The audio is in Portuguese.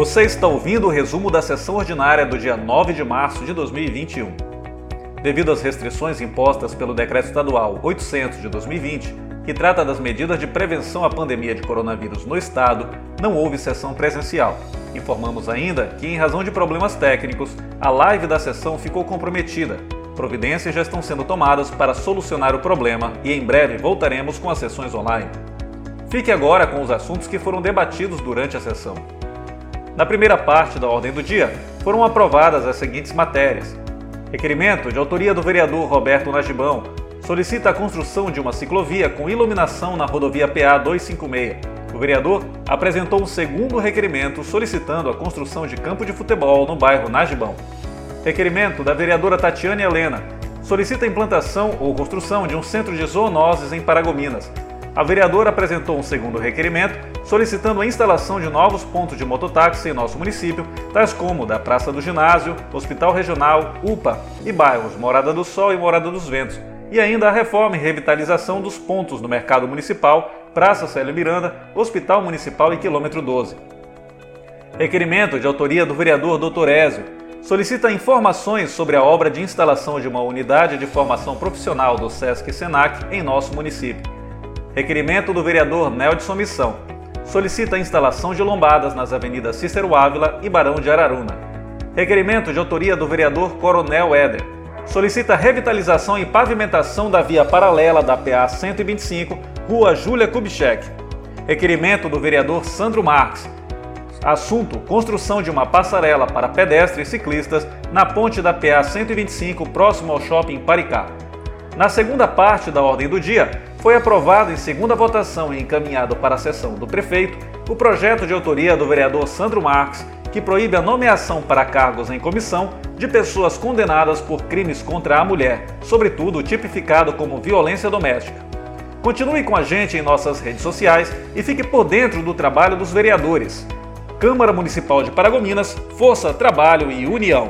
Você está ouvindo o resumo da sessão ordinária do dia 9 de março de 2021. Devido às restrições impostas pelo Decreto Estadual 800 de 2020, que trata das medidas de prevenção à pandemia de coronavírus no Estado, não houve sessão presencial. Informamos ainda que, em razão de problemas técnicos, a live da sessão ficou comprometida. Providências já estão sendo tomadas para solucionar o problema e em breve voltaremos com as sessões online. Fique agora com os assuntos que foram debatidos durante a sessão. Na primeira parte da ordem do dia, foram aprovadas as seguintes matérias: Requerimento de autoria do vereador Roberto Najibão solicita a construção de uma ciclovia com iluminação na rodovia PA 256. O vereador apresentou um segundo requerimento solicitando a construção de campo de futebol no bairro Najibão. Requerimento da vereadora Tatiane Helena solicita a implantação ou construção de um centro de zoonoses em Paragominas. A vereadora apresentou um segundo requerimento solicitando a instalação de novos pontos de mototáxi em nosso município, tais como da Praça do Ginásio, Hospital Regional, UPA e bairros Morada do Sol e Morada dos Ventos, e ainda a reforma e revitalização dos pontos no Mercado Municipal, Praça Célio Miranda, Hospital Municipal e Quilômetro 12. Requerimento de autoria do vereador Dr. Ézio solicita informações sobre a obra de instalação de uma unidade de formação profissional do SESC Senac em nosso município. Requerimento do vereador Neldson Missão solicita a instalação de lombadas nas avenidas Cícero Ávila e Barão de Araruna. Requerimento de autoria do vereador Coronel Éder solicita revitalização e pavimentação da via paralela da PA 125, Rua Júlia Kubitschek. Requerimento do vereador Sandro Marques. Assunto: construção de uma passarela para pedestres e ciclistas na ponte da PA 125, próximo ao shopping Paricá. Na segunda parte da ordem do dia, foi aprovado em segunda votação e encaminhado para a sessão do prefeito o projeto de autoria do vereador Sandro Marques, que proíbe a nomeação para cargos em comissão de pessoas condenadas por crimes contra a mulher, sobretudo tipificado como violência doméstica. Continue com a gente em nossas redes sociais e fique por dentro do trabalho dos vereadores. Câmara Municipal de Paragominas, Força, Trabalho e União.